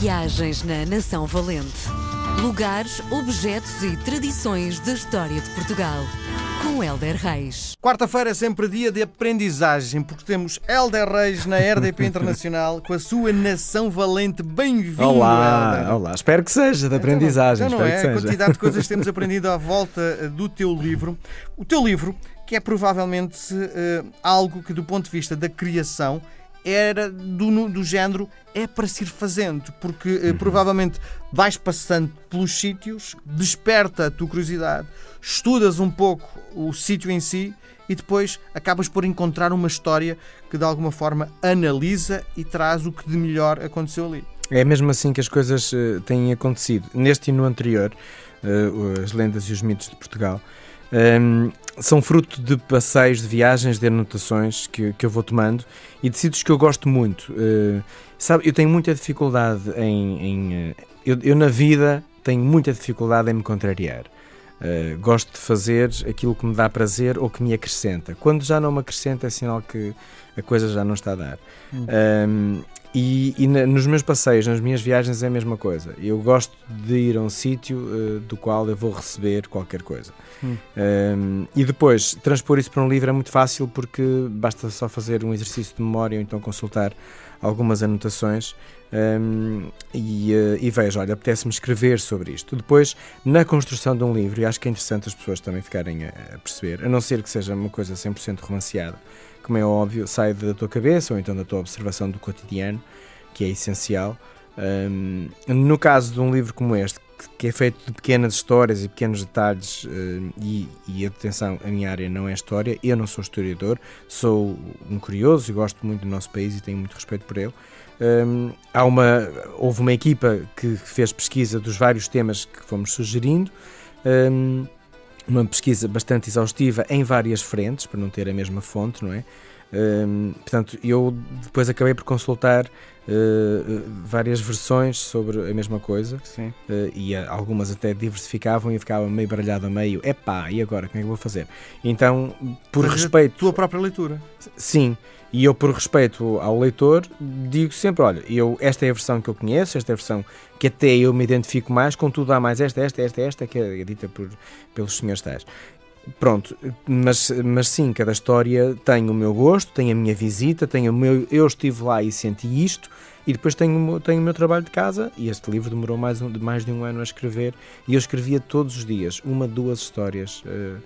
Viagens na Nação Valente. Lugares, objetos e tradições da história de Portugal. Com Helder Reis. Quarta-feira é sempre dia de aprendizagem, porque temos Helder Reis na RDP Internacional com a sua Nação Valente. Bem-vindo, Olá, Helder. olá. Espero que seja de aprendizagem. Então não espero é? que A quantidade de coisas que temos aprendido à volta eh, do teu livro. O teu livro, que é provavelmente eh, algo que, do ponto de vista da criação, era do, do género é para se ir fazendo, porque Uhum. eh, provavelmente vais passando pelos sítios, desperta a tua curiosidade, estudas um pouco o sítio em si e depois acabas por encontrar uma história que de alguma forma analisa e traz o que de melhor aconteceu ali. É mesmo assim que as coisas eh, têm acontecido. Neste e no anterior, eh, as lendas e os mitos de Portugal, ehm, são fruto de passeios, de viagens, de anotações que, que eu vou tomando e de sítios que eu gosto muito. Eh, sabe, eu tenho muita dificuldade em. em, eh, eu, eu, na vida, tenho muita dificuldade em me contrariar. Uh, gosto de fazer aquilo que me dá prazer ou que me acrescenta. Quando já não me acrescenta, é sinal que a coisa já não está a dar. Um, e e na- nos meus passeios, nas minhas viagens, é a mesma coisa. Eu gosto de ir a um sítio uh, do qual eu vou receber qualquer coisa. Hum. Um, e depois, transpor isso para um livro é muito fácil porque basta só fazer um exercício de memória ou então consultar algumas anotações um, e, uh, e vejo, olha, apetece-me escrever sobre isto. Depois, na construção de um livro, e acho que é interessante as pessoas também ficarem a, a perceber, a não ser que seja uma coisa 100% romanceada, como é óbvio, sai da tua cabeça ou então da tua observação do cotidiano, que é essencial. Um, no caso de um livro como este, que- é feito de pequenas histórias e pequenos detalhes, um, e, e atenção, a minha área não é história, eu não sou historiador, sou um curioso e gosto muito do nosso país e tenho muito respeito por ele. Um, há uma, houve uma equipa que fez pesquisa dos vários temas que fomos sugerindo. Um, uma pesquisa bastante exaustiva em várias frentes, para não ter a mesma fonte, não é? Hum, portanto, eu depois acabei por consultar uh, várias versões sobre a mesma coisa uh, e algumas até diversificavam e ficava meio baralhado a meio. Epá, e agora? Como é que eu vou fazer? Então, por Fazer respeito. Tua própria leitura. Sim, e eu, por respeito ao leitor, digo sempre: olha, eu, esta é a versão que eu conheço, esta é a versão que até eu me identifico mais, contudo há mais esta, esta, esta, esta, que é dita por, pelos senhores tais. Pronto, mas, mas sim, cada história tem o meu gosto, tem a minha visita, tem o meu. Eu estive lá e senti isto, e depois tenho, o meu- tenho o meu trabalho de casa. E este livro demorou mais, um, mais de um ano a escrever, e eu escrevia todos os dias, uma, duas histórias, eh,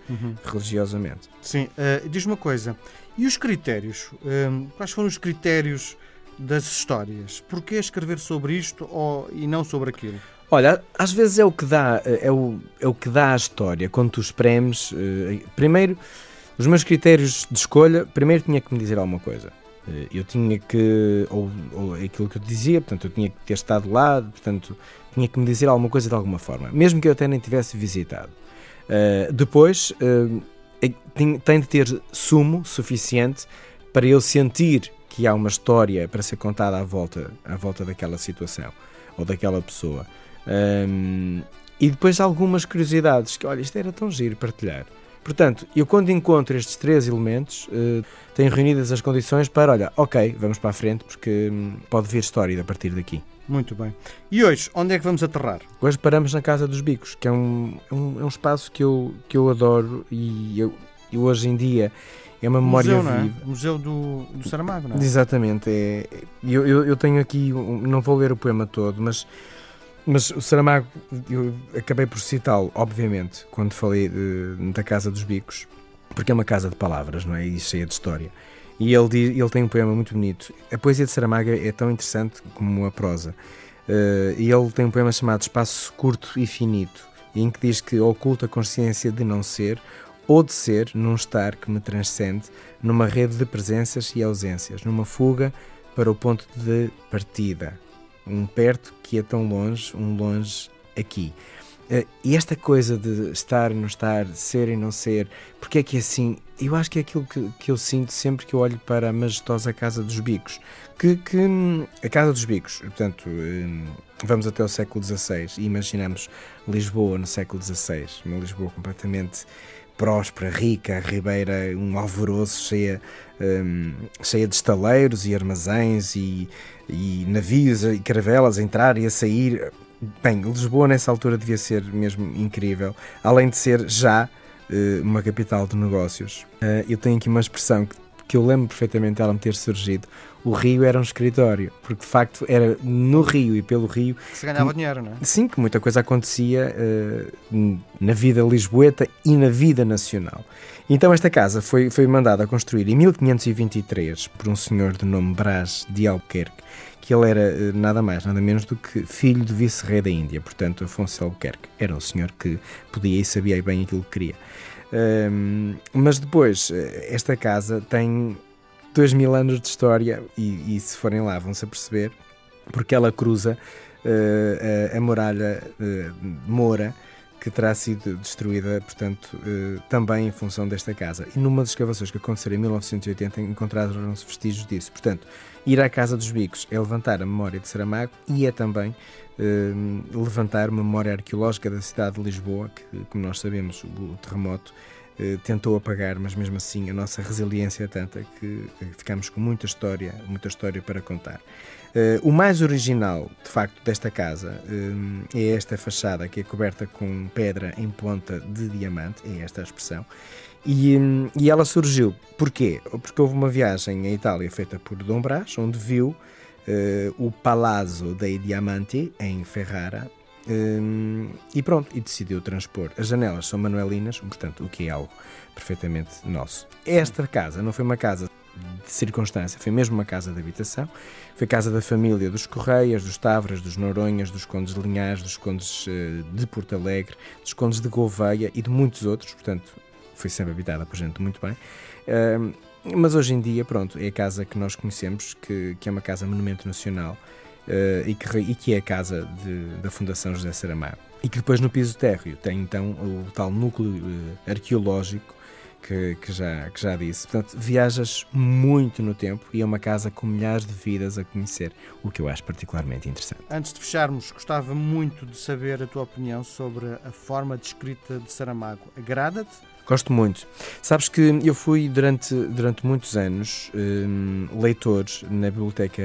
religiosamente. Sim. Uh, Diz-me uma coisa. E os critérios? Um, quais foram os critérios das histórias? Porquê escrever sobre isto ou, e não sobre aquilo? Olha, às vezes é o que dá, é o, é o que dá a história quando tu espremes. eh, Primeiro, os meus critérios de escolha, primeiro tinha que me dizer alguma coisa. Eh, Eu tinha que, ou, ou aquilo que eu dizia, portanto, eu tinha que ter estado lá, portanto, tinha que me dizer alguma coisa de alguma forma, mesmo que eu até nem tivesse visitado. Eh, depois, eh, é- tem, tem de ter sumo suficiente para eu sentir que há uma história para ser contada à volta, à volta daquela situação ou daquela pessoa. Um, e depois algumas curiosidades que, olha, isto era tão giro partilhar. Portanto, eu quando encontro estes três elementos, eh, tenho reunidas as condições para, olha, ok, vamos para a frente porque hum, pode vir história a partir daqui. Muito bem. E hoje, onde é que vamos aterrar? Hoje paramos na Casa dos Bicos, que é um, é um, é um espaço que eu, que eu adoro e eu, e hoje em dia é uma memória Museu, não é? viva. Museu do, do Saramago, não é? Exatamente. É, eu, eu, eu tenho aqui, não vou ler o poema todo, mas, mas o Saramago, eu acabei por citá-lo, obviamente, quando falei de- da Casa dos Bicos, porque é uma casa de palavras, não é? E cheia de história. E ele, diz, ele tem um poema muito bonito. A poesia de Saramago é tão interessante como a prosa. Eh, e ele tem um poema chamado Espaço Curto e Finito, em que diz que oculta a consciência de não ser ou de ser num estar que me transcende, numa rede de presenças e ausências, numa fuga para o ponto de partida. Um perto que é tão longe, um longe aqui. Eh, E esta coisa de estar não estar, ser e não ser, porque é que é assim? Eu acho que é aquilo que, que eu sinto sempre que eu olho para a majestosa Casa dos Bicos. Que, que, a Casa dos Bicos, portanto, hum, vamos até o século XVI e imaginamos Lisboa no século XVI, uma Lisboa completamente próspera, rica, a Ribeira, um alvoroço cheia, um, cheia de estaleiros e armazéns e, e navios e caravelas a entrar e a sair. Bem, Lisboa nessa altura devia ser mesmo incrível, além de ser já uh, uma capital de negócios. Uh, eu tenho aqui uma expressão que, que eu lembro perfeitamente dela me ter surgido. O Rio era um escritório, porque de facto era no Rio e pelo Rio que se ganhava que, dinheiro, não é? Sim, que muita coisa acontecia uh, na vida lisboeta e na vida nacional. Então esta casa foi, foi mandada a construir em 1523 por um senhor de nome Brás de Albuquerque, que ele era uh, nada mais, nada menos do que filho do vice-rei da Índia, portanto Afonso de Albuquerque. Era um senhor que podia e sabia bem aquilo que queria. Mas depois, eh, esta casa tem dois mil anos de história e, e se forem lá vão-se aperceber porque ela cruza uh, a, a, muralha uh, Moura que terá sido destruída, portanto, uh, também em função desta casa. E numa das escavações que aconteceram em 1980 encontraram-se vestígios disso. Portanto, ir à Casa dos Bicos é levantar a memória de Saramago e é também levantar uma memória arqueológica da cidade de Lisboa, que, como nós sabemos, o terremoto eh, tentou apagar, mas mesmo assim a nossa resiliência é tanta que ficamos com muita história, muita história para contar. Uh, o mais original, de facto, desta casa uh, é esta fachada que é coberta com pedra em ponta de diamante, é esta a expressão, e, um, e ela surgiu, porquê? Porque houve uma viagem à Itália feita por Dom Brás, onde viu uh, o Palazzo dei Diamanti, em Ferrara, um, e pronto, e decidiu transpor. As janelas são manuelinas, portanto, o que é algo perfeitamente nosso. Esta casa não foi uma casa de circunstância, foi mesmo uma casa de habitação. Foi casa da família dos Correias, dos Tavras, dos Noronhas, dos Condes de Linhares, dos Condes uh, de Porto Alegre, dos Condes de Gouveia e de muitos outros, portanto, foi sempre habitada por gente muito bem. Mas hoje em dia, pronto, é a casa que nós conhecemos, que, que é uma casa monumento nacional uh, e, que, e, que, é a casa de, da Fundação José Saramago. E que depois no piso térreo tem então o tal núcleo uh, arqueológico que, que, já, que já disse. Portanto, viajas muito no tempo e é uma casa com milhares de vidas a conhecer, o que eu acho particularmente interessante. Antes de fecharmos, gostava muito de saber a tua opinião sobre a forma de escrita de Saramago. Agrada-te? Gosto muito. Sabes que eu fui durante, durante muitos anos um, leitor na Biblioteca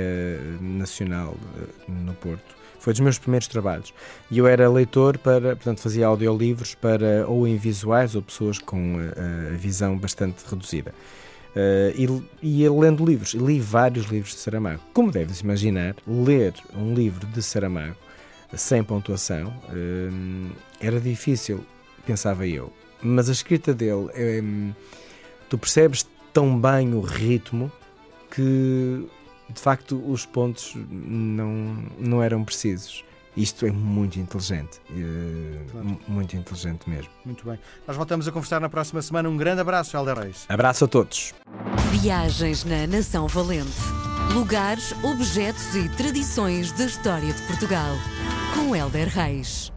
Nacional uh, no Porto. Foi dos meus primeiros trabalhos. E eu era leitor para, portanto, fazia audiolivros para ou em visuais ou pessoas com a visão bastante reduzida. Uh, e ia lendo livros. E li vários livros de Saramago. Como deves imaginar, ler um livro de Saramago sem pontuação uh, era difícil, pensava eu mas a escrita dele, é, tu percebes tão bem o ritmo que de facto os pontos não, não eram precisos. Isto é muito inteligente, eh, claro. muito inteligente mesmo. Muito bem. Nós voltamos a conversar na próxima semana. Um grande abraço, Helder Reis. Abraço a todos. Viagens na Nação Valente. Lugares, objetos e tradições da história de Portugal. Com Helder Reis.